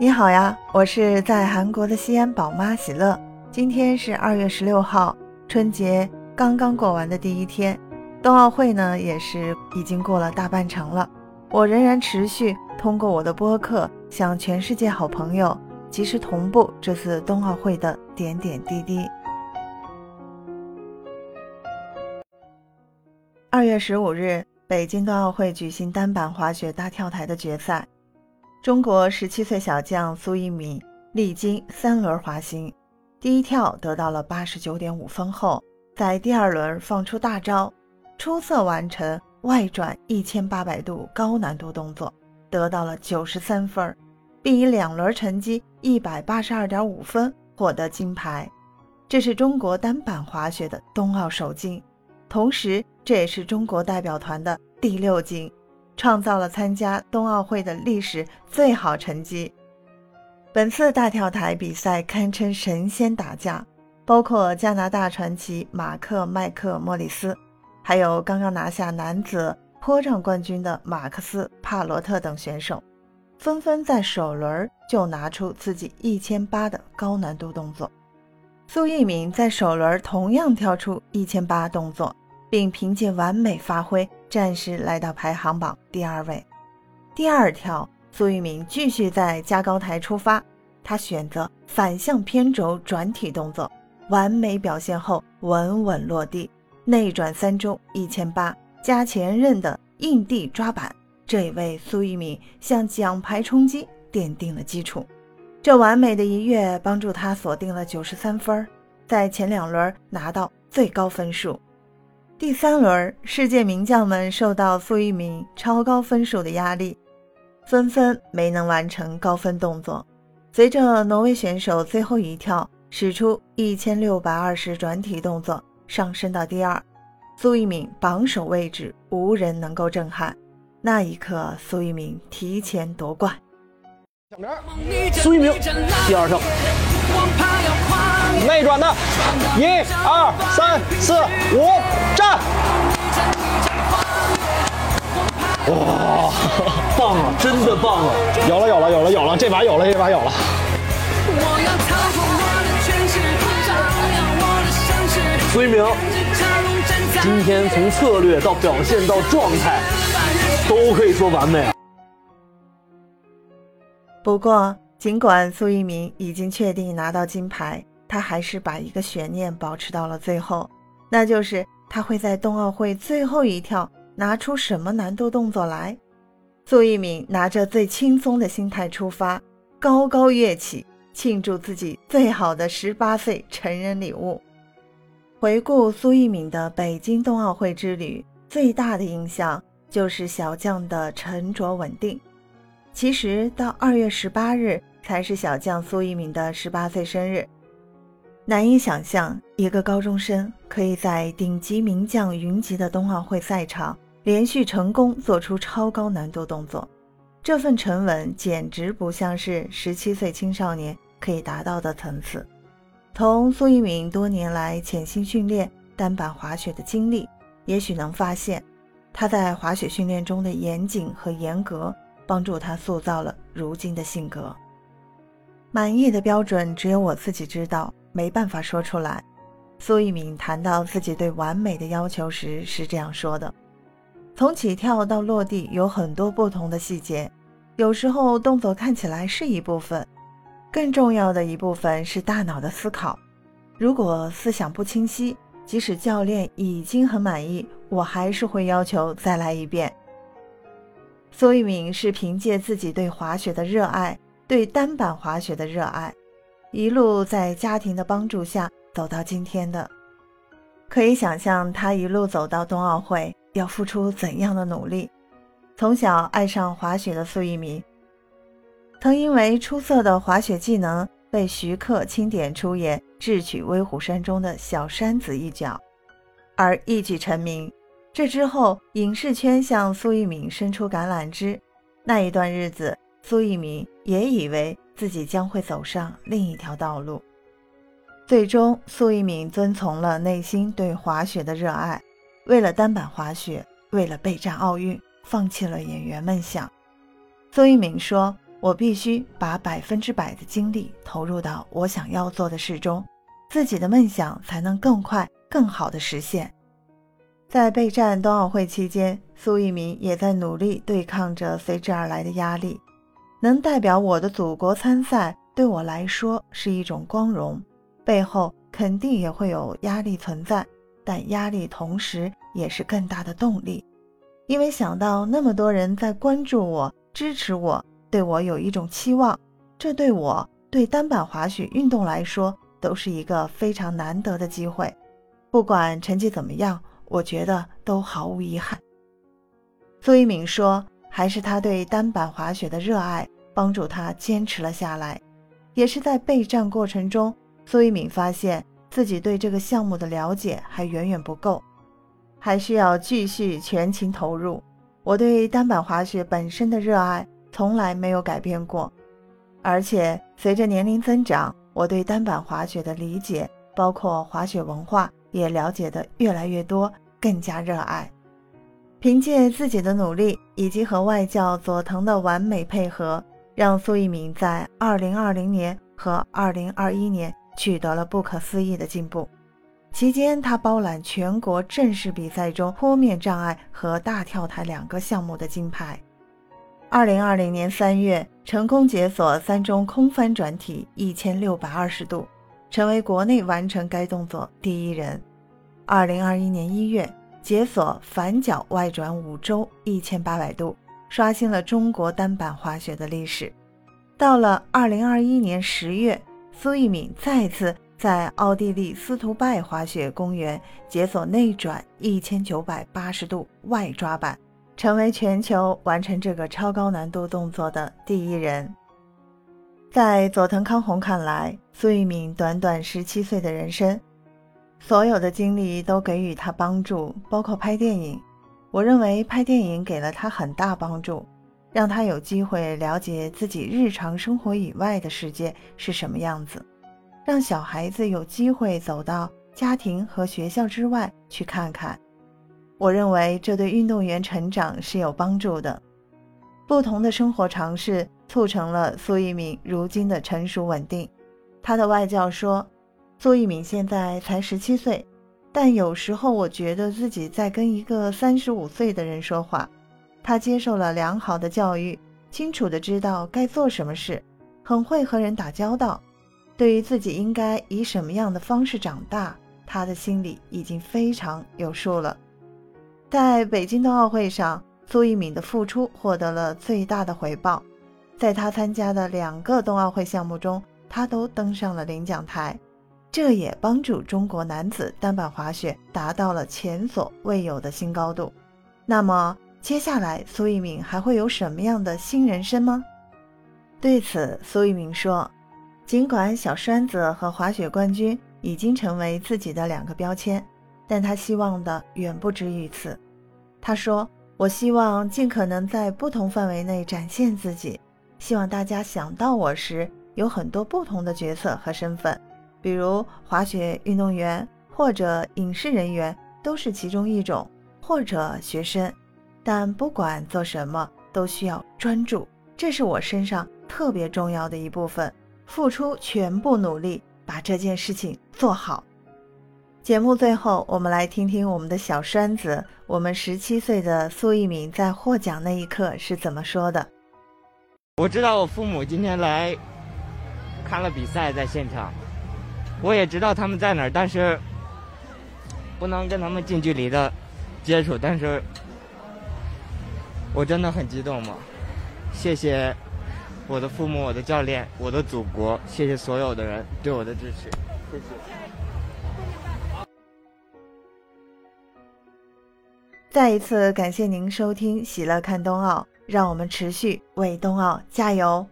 你好呀，我是在韩国的西安宝妈喜乐。今天是二月十六号，春节刚刚过完的第一天，冬奥会呢也是已经过了大半程了。我仍然持续通过我的播客向全世界好朋友及时同步这次冬奥会的点点滴滴。二月十五日，北京冬奥会举行单板滑雪大跳台的决赛。中国十七岁小将苏翊鸣历经三轮滑行，第一跳得到了八十九点五分后，在第二轮放出大招，出色完成外转一千八百度高难度动作，得到了九十三分，并以两轮成绩一百八十二点五分获得金牌。这是中国单板滑雪的冬奥首金，同时这也是中国代表团的第六金。创造了参加冬奥会的历史最好成绩。本次大跳台比赛堪称神仙打架，包括加拿大传奇马克·麦克莫里斯，还有刚刚拿下男子坡障冠军的马克思·帕罗特等选手，纷纷在首轮就拿出自己一千八的高难度动作。苏翊鸣在首轮同样跳出一千八动作。并凭借完美发挥，暂时来到排行榜第二位。第二跳，苏翊鸣继续在加高台出发，他选择反向偏轴转体动作，完美表现后稳稳落地，内转三周一千八加前刃的硬地抓板，这也为苏翊鸣向奖牌冲击奠定了基础。这完美的一跃帮助他锁定了九十三分，在前两轮拿到最高分数。第三轮，世界名将们受到苏翊鸣超高分数的压力，纷纷没能完成高分动作。随着挪威选手最后一跳使出一千六百二十转体动作，上升到第二，苏翊鸣榜首位置无人能够震撼。那一刻，苏翊鸣提前夺冠。苏一鸣第二跳。内转的，一二三四五，哇，棒啊，真的棒啊！有了有了有了有了，这把有了这把有了。苏一鸣，今天从策略到表现到状态，都可以说完美。不过，尽管苏一鸣已经确定拿到金牌。他还是把一个悬念保持到了最后，那就是他会在冬奥会最后一跳拿出什么难度动作来。苏翊鸣拿着最轻松的心态出发，高高跃起，庆祝自己最好的十八岁成人礼物。回顾苏翊鸣的北京冬奥会之旅，最大的印象就是小将的沉着稳定。其实到二月十八日才是小将苏翊鸣的十八岁生日。难以想象，一个高中生可以在顶级名将云集的冬奥会赛场连续成功做出超高难度动作，这份沉稳简直不像是十七岁青少年可以达到的层次。从苏翊鸣多年来潜心训练单板滑雪的经历，也许能发现，他在滑雪训练中的严谨和严格，帮助他塑造了如今的性格。满意的标准只有我自己知道。没办法说出来。苏翊鸣谈到自己对完美的要求时是这样说的：“从起跳到落地有很多不同的细节，有时候动作看起来是一部分，更重要的一部分是大脑的思考。如果思想不清晰，即使教练已经很满意，我还是会要求再来一遍。”苏翊鸣是凭借自己对滑雪的热爱，对单板滑雪的热爱。一路在家庭的帮助下走到今天的，可以想象他一路走到冬奥会要付出怎样的努力。从小爱上滑雪的苏翊鸣，曾因为出色的滑雪技能被徐克钦点出演《智取威虎山》中的小山子一角，而一举成名。这之后，影视圈向苏翊鸣伸出橄榄枝。那一段日子，苏翊鸣也以为。自己将会走上另一条道路。最终，苏翊鸣遵从了内心对滑雪的热爱，为了单板滑雪，为了备战奥运，放弃了演员梦想。苏翊鸣说：“我必须把百分之百的精力投入到我想要做的事中，自己的梦想才能更快、更好的实现。在备战冬奥会期间，苏翊鸣也在努力对抗着随之而来的压力。能代表我的祖国参赛，对我来说是一种光荣，背后肯定也会有压力存在，但压力同时也是更大的动力，因为想到那么多人在关注我、支持我。对我有一种期望，这对我对单板滑雪运动来说都是一个非常难得的机会。不管成绩怎么样，我觉得都毫无遗憾。苏一敏说：“还是他对单板滑雪的热爱帮助他坚持了下来。也是在备战过程中，苏一敏发现自己对这个项目的了解还远远不够，还需要继续全情投入。我对单板滑雪本身的热爱。”从来没有改变过，而且随着年龄增长，我对单板滑雪的理解，包括滑雪文化，也了解的越来越多，更加热爱。凭借自己的努力以及和外教佐藤的完美配合，让苏翊鸣在2020年和2021年取得了不可思议的进步。期间，他包揽全国正式比赛中坡面障碍和大跳台两个项目的金牌。二零二零年三月，成功解锁三中空翻转体一千六百二十度，成为国内完成该动作第一人。二零二一年一月，解锁反脚外转五周一千八百度，刷新了中国单板滑雪的历史。到了二零二一年十月，苏翊鸣再次在奥地利斯图拜滑雪公园解锁内转一千九百八十度外抓板。成为全球完成这个超高难度动作的第一人。在佐藤康弘看来，苏翊鸣短短十七岁的人生，所有的经历都给予他帮助，包括拍电影。我认为拍电影给了他很大帮助，让他有机会了解自己日常生活以外的世界是什么样子，让小孩子有机会走到家庭和学校之外去看看。我认为这对运动员成长是有帮助的。不同的生活尝试促成了苏翊鸣如今的成熟稳定。他的外教说：“苏翊鸣现在才十七岁，但有时候我觉得自己在跟一个三十五岁的人说话。他接受了良好的教育，清楚的知道该做什么事，很会和人打交道。对于自己应该以什么样的方式长大，他的心里已经非常有数了。”在北京冬奥会上，苏翊鸣的付出获得了最大的回报。在他参加的两个冬奥会项目中，他都登上了领奖台，这也帮助中国男子单板滑雪达到了前所未有的新高度。那么，接下来苏翊鸣还会有什么样的新人生吗？对此，苏翊鸣说：“尽管小栓子和滑雪冠军已经成为自己的两个标签。”但他希望的远不止于此。他说：“我希望尽可能在不同范围内展现自己，希望大家想到我时有很多不同的角色和身份，比如滑雪运动员或者影视人员都是其中一种，或者学生。但不管做什么，都需要专注，这是我身上特别重要的一部分，付出全部努力把这件事情做好。”节目最后，我们来听听我们的小栓子，我们十七岁的苏翊鸣在获奖那一刻是怎么说的。我知道我父母今天来看了比赛，在现场，我也知道他们在哪儿，但是不能跟他们近距离的接触，但是我真的很激动嘛。谢谢我的父母、我的教练、我的祖国，谢谢所有的人对我的支持，谢谢。再一次感谢您收听《喜乐看冬奥》，让我们持续为冬奥加油。